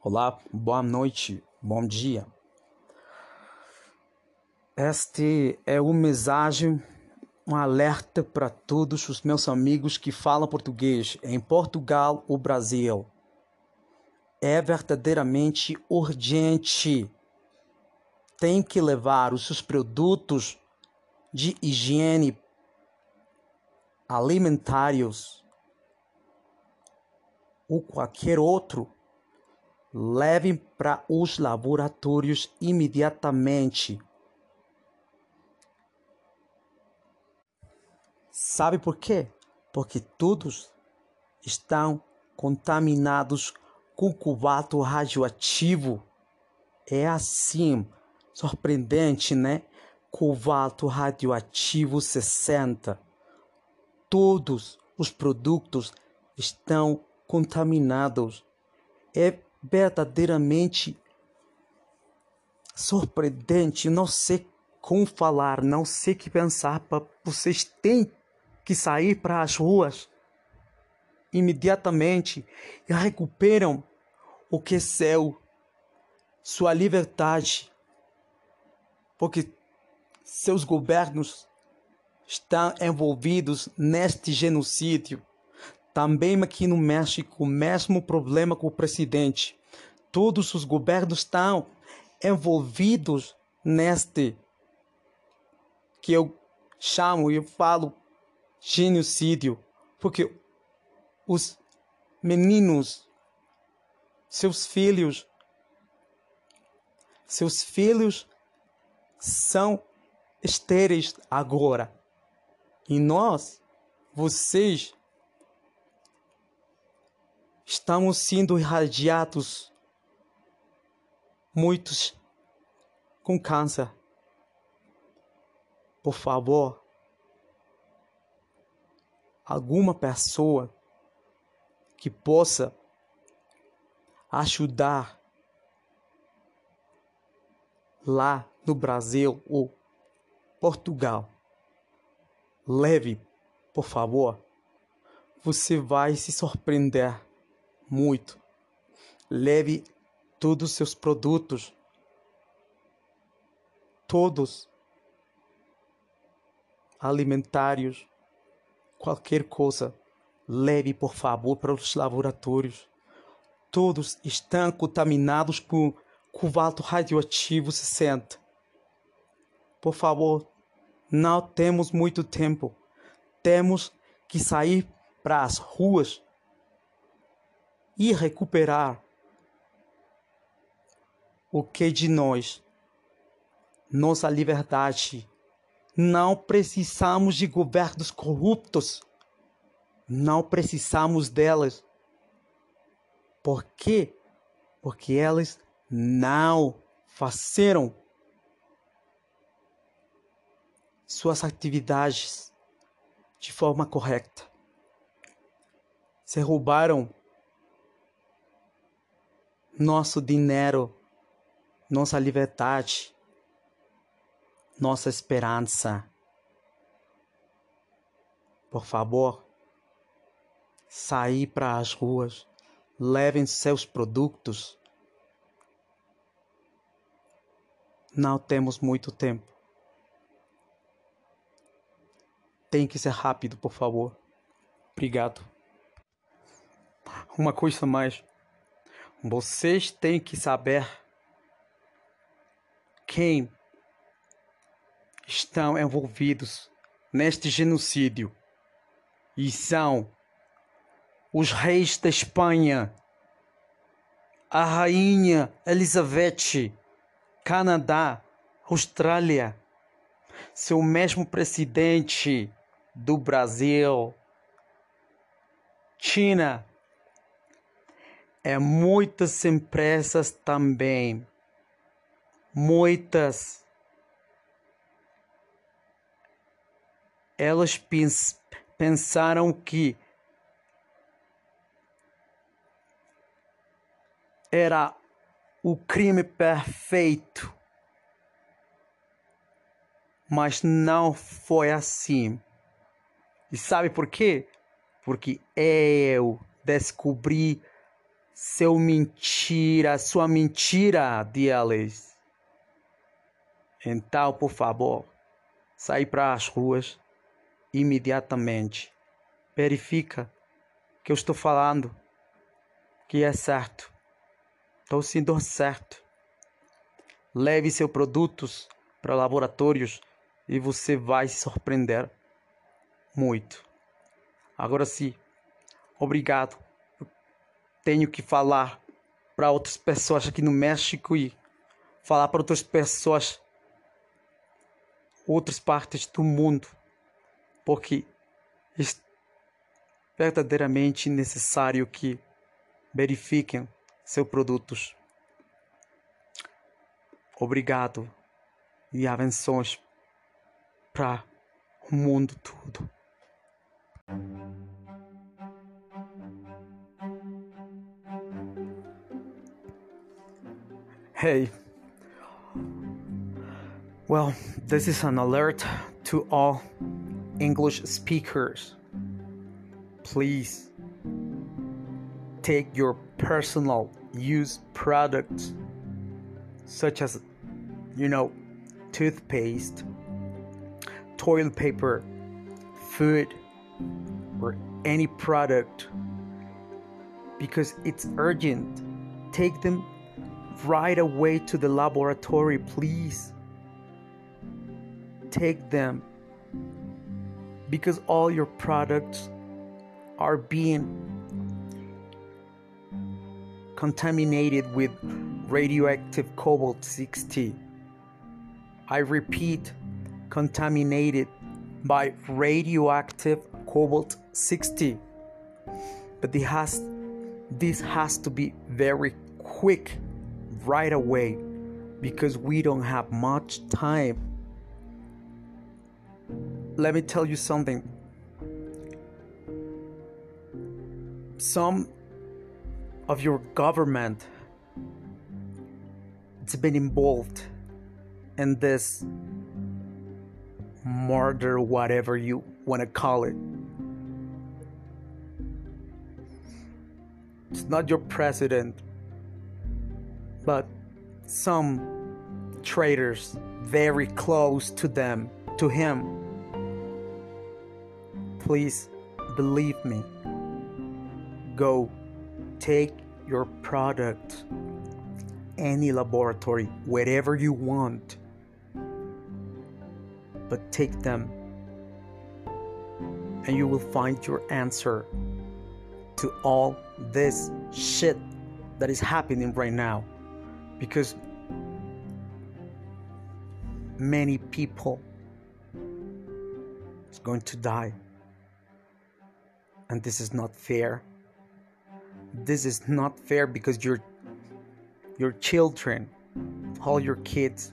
Olá, boa noite, bom dia. Este é uma mensagem, um alerta para todos os meus amigos que falam português em Portugal ou Brasil. É verdadeiramente urgente. Tem que levar os seus produtos de higiene alimentares ou qualquer outro levem para os laboratórios imediatamente. Sabe por quê? Porque todos estão contaminados com cobalto radioativo. É assim, surpreendente, né? Cobalto radioativo 60. Todos os produtos estão contaminados. É verdadeiramente surpreendente. Não sei como falar, não sei que pensar. Vocês têm que sair para as ruas imediatamente e recuperam o que é seu, sua liberdade, porque seus governos estão envolvidos neste genocídio. Também aqui no México, o mesmo problema com o presidente. Todos os governos estão envolvidos neste que eu chamo e falo genocídio, porque os meninos, seus filhos, seus filhos são estéreis agora. E nós, vocês, estamos sendo irradiados, muitos com câncer. Por favor, alguma pessoa que possa ajudar lá no Brasil ou Portugal. Leve, por favor. Você vai se surpreender muito. Leve todos os seus produtos, todos alimentares, qualquer coisa, leve por favor para os laboratórios. Todos estão contaminados com cobalto radioativo 60. Por favor, não temos muito tempo. Temos que sair para as ruas e recuperar o que de nós, nossa liberdade. Não precisamos de governos corruptos. Não precisamos delas. Por quê? Porque elas não fazeram suas atividades de forma correta. Se roubaram nosso dinheiro, nossa liberdade, nossa esperança. Por favor, sair para as ruas, levem seus produtos. Não temos muito tempo. Tem que ser rápido, por favor. Obrigado. Uma coisa mais. Vocês têm que saber quem estão envolvidos neste genocídio. E são os reis da Espanha, a rainha Elizabeth, Canadá, Austrália, seu mesmo presidente do Brasil, China, é muitas empresas também, muitas. Elas pens pensaram que era o crime perfeito, mas não foi assim. E sabe por quê? Porque eu descobri seu mentira, sua mentira deles. Então, por favor, sai para as ruas imediatamente. Verifica que eu estou falando que é certo. Estou sendo certo. Leve seus produtos para laboratórios e você vai se surpreender muito. Agora sim, obrigado tenho que falar para outras pessoas aqui no México e falar para outras pessoas outras partes do mundo, porque é verdadeiramente necessário que verifiquem seus produtos. Obrigado e abençoes para o mundo todo. Hey. Well, this is an alert to all English speakers. Please take your personal use products such as you know toothpaste, toilet paper, food or any product because it's urgent. Take them right away to the laboratory, please. Take them because all your products are being contaminated with radioactive cobalt 60. I repeat, contaminated by radioactive cobalt 60. But this has, this has to be very quick right away because we don't have much time. Let me tell you something. Some of your government it's been involved in this murder whatever you want to call it it's not your president but some traitors very close to them, to him. Please believe me. Go take your product any laboratory wherever you want but take them and you will find your answer to all this shit that is happening right now because many people is going to die. And this is not fair. This is not fair because your your children all your kids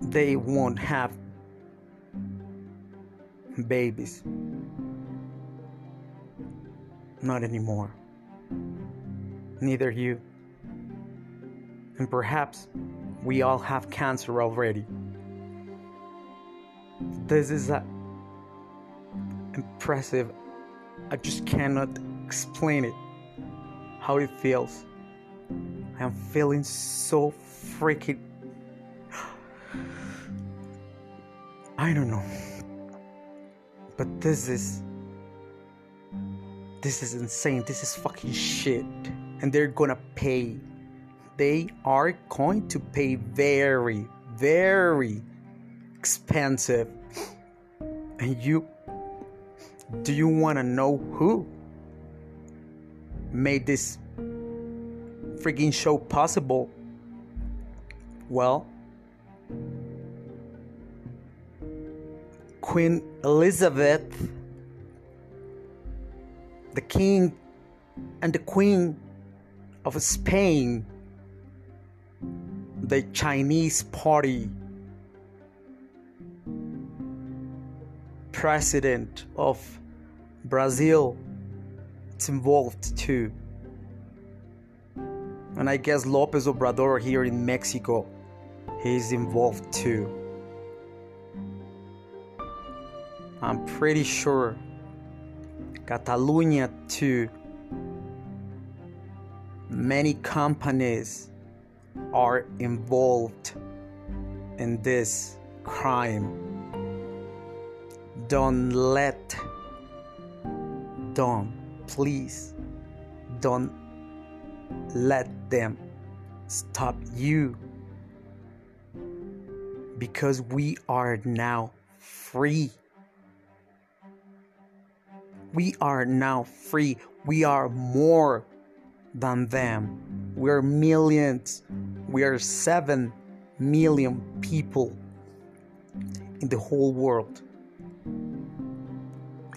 they won't have babies. Not anymore neither you. And perhaps we all have cancer already. This is a impressive. I just cannot explain it. How it feels. I am feeling so freaking. I don't know. But this is. This is insane. This is fucking shit and they're gonna pay. They are going to pay very, very expensive. And you, do you wanna know who made this freaking show possible? Well, Queen Elizabeth, the king and the queen of Spain, the Chinese party president of Brazil it's involved too. And I guess Lopez Obrador here in Mexico he's involved too. I'm pretty sure Catalonia too many companies are involved in this crime. Don't let, don't, please, don't let them stop you because we are now free. We are now free. We are more than them. We're millions. We are 7 million people in the whole world.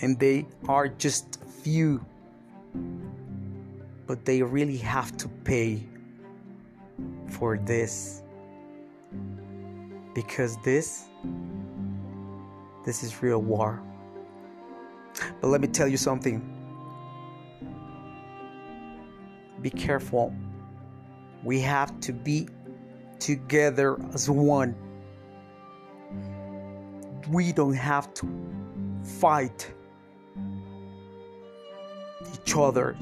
And they are just few. But they really have to pay for this. Because this this is real war. But let me tell you something. Be careful. We have to be together as one. We don't have to fight each other.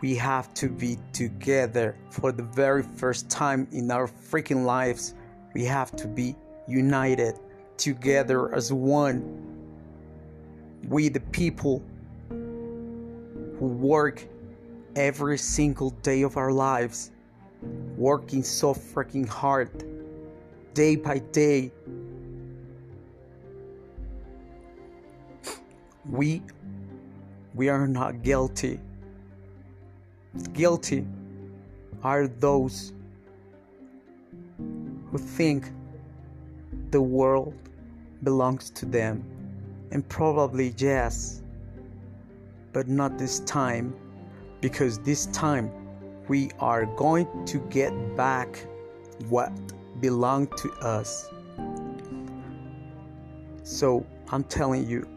We have to be together for the very first time in our freaking lives. We have to be united together as one. We, the people who work every single day of our lives, working so freaking hard, day by day. We we are not guilty. Guilty are those who think the world belongs to them. And probably yes, but not this time, because this time we are going to get back what belonged to us. So I'm telling you,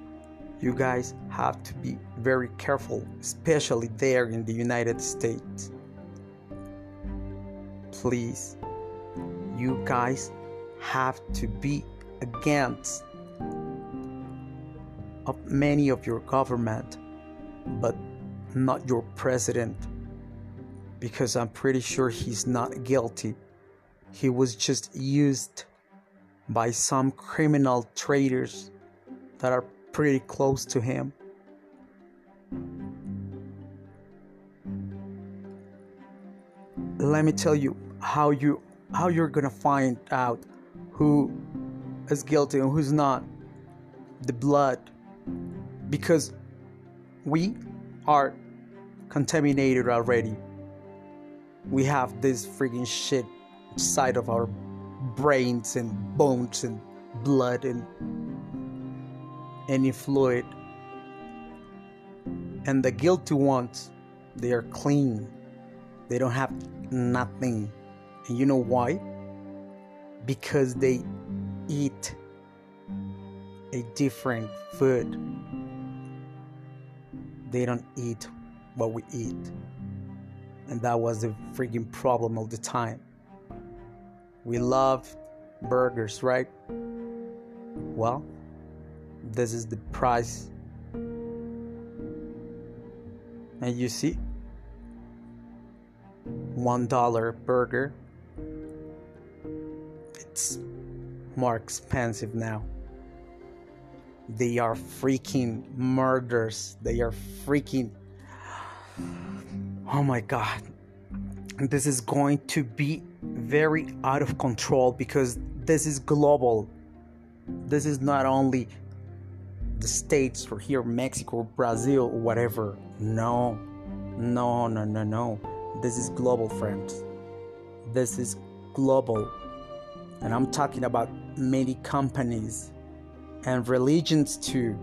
you guys have to be very careful, especially there in the United States. Please, you guys have to be against of many of your government but not your president because I'm pretty sure he's not guilty. He was just used by some criminal traitors that are pretty close to him. Let me tell you how you how you're going to find out who is guilty and who's not. The blood. Because we are contaminated already. We have this freaking shit side of our brains and bones and blood and any fluid. And the guilty ones, they are clean. They don't have nothing. And you know why? because they eat a different food. They don't eat what we eat. And that was the freaking problem all the time. We love burgers, right? Well, this is the price. And you see, one dollar burger it's more expensive now. They are freaking murders. They are freaking. Oh my god. This is going to be very out of control because this is global. This is not only the states or here Mexico, Brazil, whatever. No, no, no, no, no. This is global, friends. This is global and I'm talking about many companies and religions too,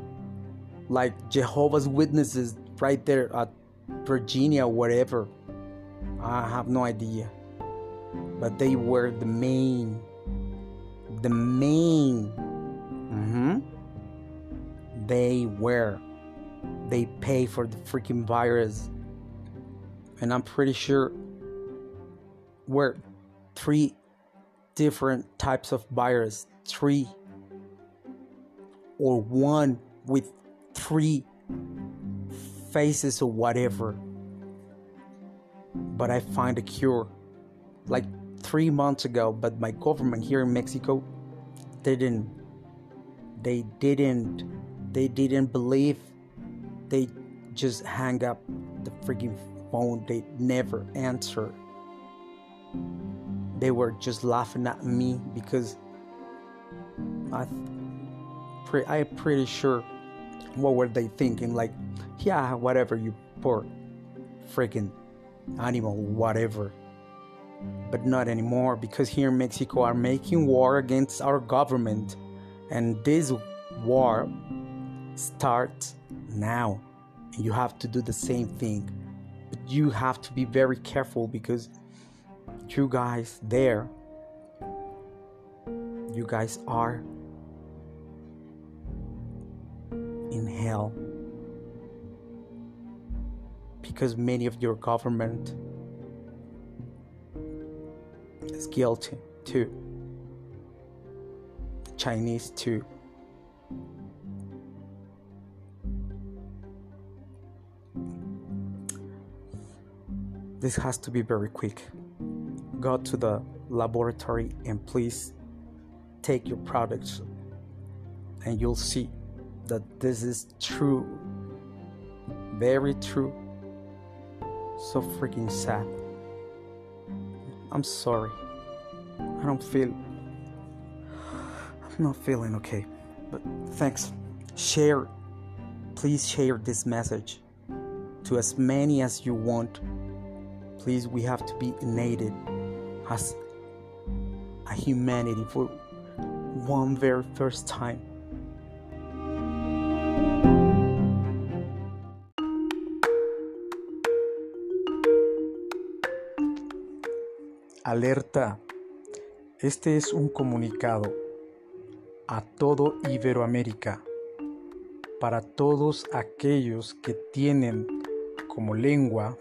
like Jehovah's Witnesses right there at Virginia, whatever. I have no idea. But they were the main, the main. Mm-hmm. They were. They pay for the freaking virus. And I'm pretty sure we're three different types of virus, three or one with three faces or whatever. But I find a cure. Like three months ago, but my government here in Mexico didn't they didn't they didn't believe. They just hang up the freaking phone. They never answer. They were just laughing at me because I, pre- I'm pretty sure what were they thinking? Like, yeah, whatever, you poor freaking animal, whatever. But not anymore because here in Mexico are making war against our government, and this war starts now. And you have to do the same thing, but you have to be very careful because you guys there, you guys are in hell because many of your government is guilty too. Chinese too. This has to be very quick. Go to the laboratory and please take your products and you'll see that this is true. Very true. So freaking sad. I'm sorry. I don't feel. I'm not feeling okay. But thanks. Share. Please share this message to as many as you want. Please, we have to be united as a humanity for one very first time. Alerta. Este es un comunicado a todo Iberoamérica para todos aquellos que tienen como lengua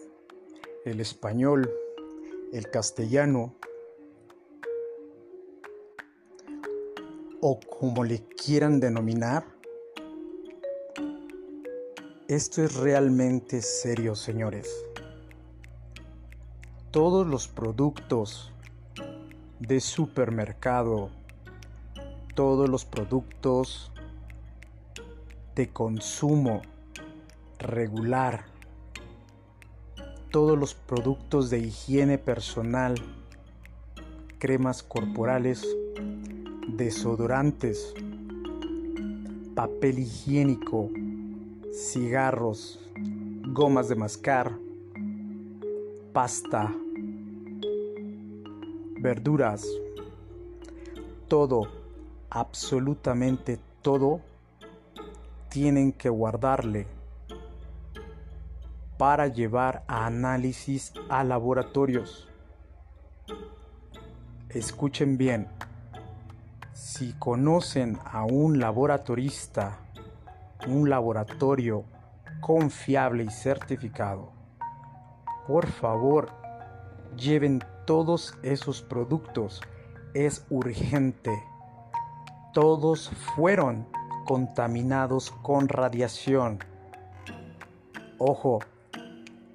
el español, el castellano o como le quieran denominar. Esto es realmente serio, señores todos los productos de supermercado, todos los productos de consumo regular, todos los productos de higiene personal, cremas corporales, desodorantes, papel higiénico, cigarros, gomas de mascar, pasta, verduras, todo, absolutamente todo, tienen que guardarle para llevar a análisis a laboratorios. Escuchen bien, si conocen a un laboratorista, un laboratorio confiable y certificado, por favor, lleven todos esos productos. Es urgente. Todos fueron contaminados con radiación. Ojo,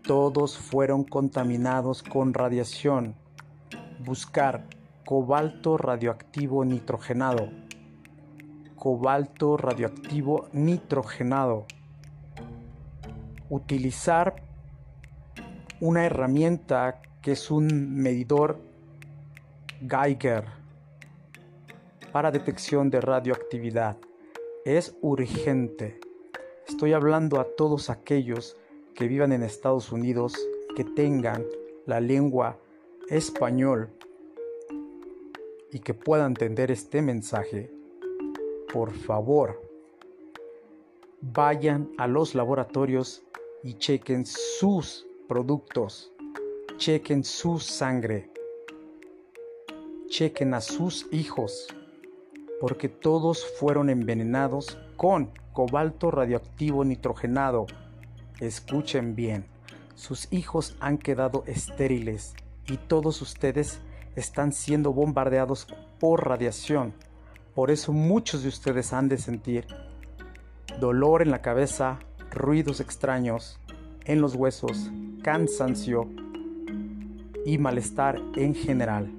todos fueron contaminados con radiación. Buscar cobalto radioactivo nitrogenado. Cobalto radioactivo nitrogenado. Utilizar una herramienta que es un medidor Geiger para detección de radioactividad. Es urgente. Estoy hablando a todos aquellos que vivan en Estados Unidos, que tengan la lengua español y que puedan entender este mensaje. Por favor, vayan a los laboratorios y chequen sus productos. Chequen su sangre. Chequen a sus hijos, porque todos fueron envenenados con cobalto radioactivo nitrogenado. Escuchen bien, sus hijos han quedado estériles y todos ustedes están siendo bombardeados por radiación. Por eso muchos de ustedes han de sentir dolor en la cabeza, ruidos extraños, en los huesos, cansancio y malestar en general.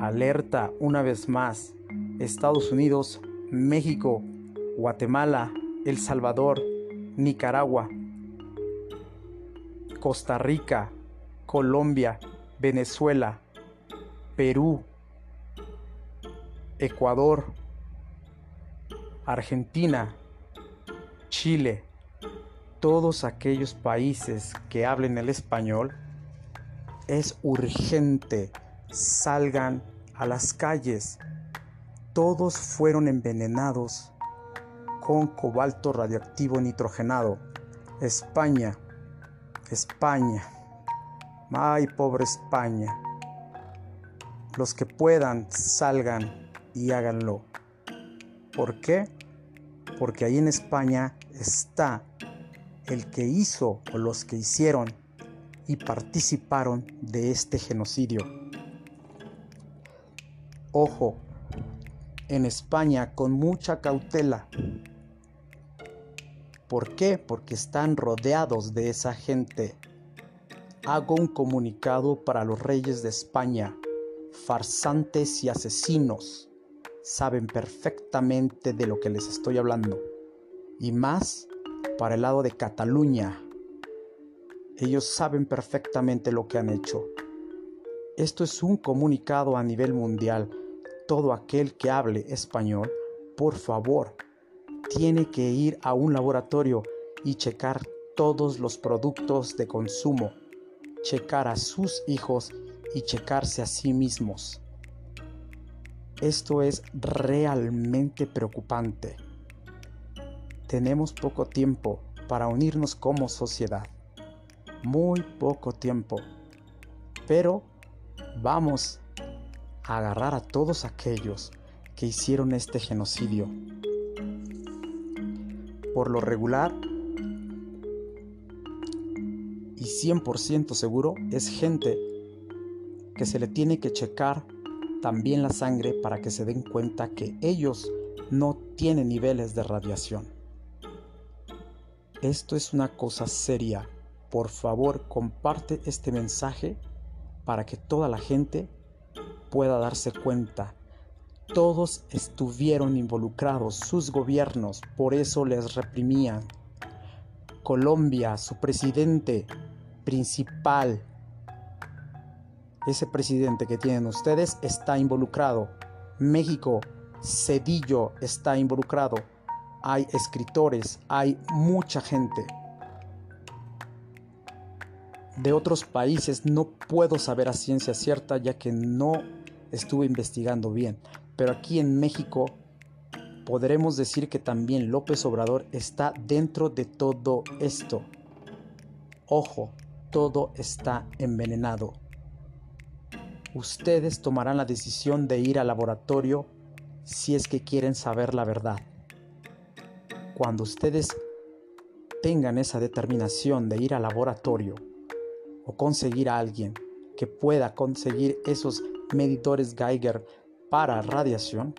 Alerta una vez más Estados Unidos, México, Guatemala, El Salvador, Nicaragua, Costa Rica, Colombia, Venezuela, Perú, Ecuador, Argentina, Chile, todos aquellos países que hablen el español, es urgente, salgan a las calles. Todos fueron envenenados con cobalto radioactivo nitrogenado. España, España, ay pobre España. Los que puedan, salgan y háganlo. ¿Por qué? Porque ahí en España está el que hizo o los que hicieron y participaron de este genocidio. Ojo, en España con mucha cautela. ¿Por qué? Porque están rodeados de esa gente. Hago un comunicado para los reyes de España, farsantes y asesinos. Saben perfectamente de lo que les estoy hablando. Y más para el lado de Cataluña. Ellos saben perfectamente lo que han hecho. Esto es un comunicado a nivel mundial. Todo aquel que hable español, por favor, tiene que ir a un laboratorio y checar todos los productos de consumo, checar a sus hijos y checarse a sí mismos. Esto es realmente preocupante. Tenemos poco tiempo para unirnos como sociedad. Muy poco tiempo. Pero vamos a agarrar a todos aquellos que hicieron este genocidio. Por lo regular y 100% seguro es gente que se le tiene que checar también la sangre para que se den cuenta que ellos no tienen niveles de radiación. Esto es una cosa seria. Por favor, comparte este mensaje para que toda la gente pueda darse cuenta. Todos estuvieron involucrados, sus gobiernos, por eso les reprimían. Colombia, su presidente principal, ese presidente que tienen ustedes está involucrado. México, Cedillo está involucrado hay escritores, hay mucha gente. De otros países no puedo saber a ciencia cierta ya que no estuve investigando bien, pero aquí en México podremos decir que también López Obrador está dentro de todo esto. Ojo, todo está envenenado. Ustedes tomarán la decisión de ir al laboratorio si es que quieren saber la verdad cuando ustedes tengan esa determinación de ir al laboratorio o conseguir a alguien que pueda conseguir esos medidores Geiger para radiación,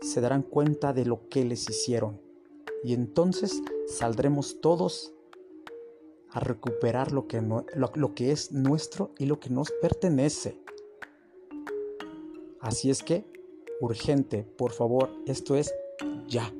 se darán cuenta de lo que les hicieron. Y entonces saldremos todos a recuperar lo que, lo que es nuestro y lo que nos pertenece. Así es que, urgente, por favor, esto es ya.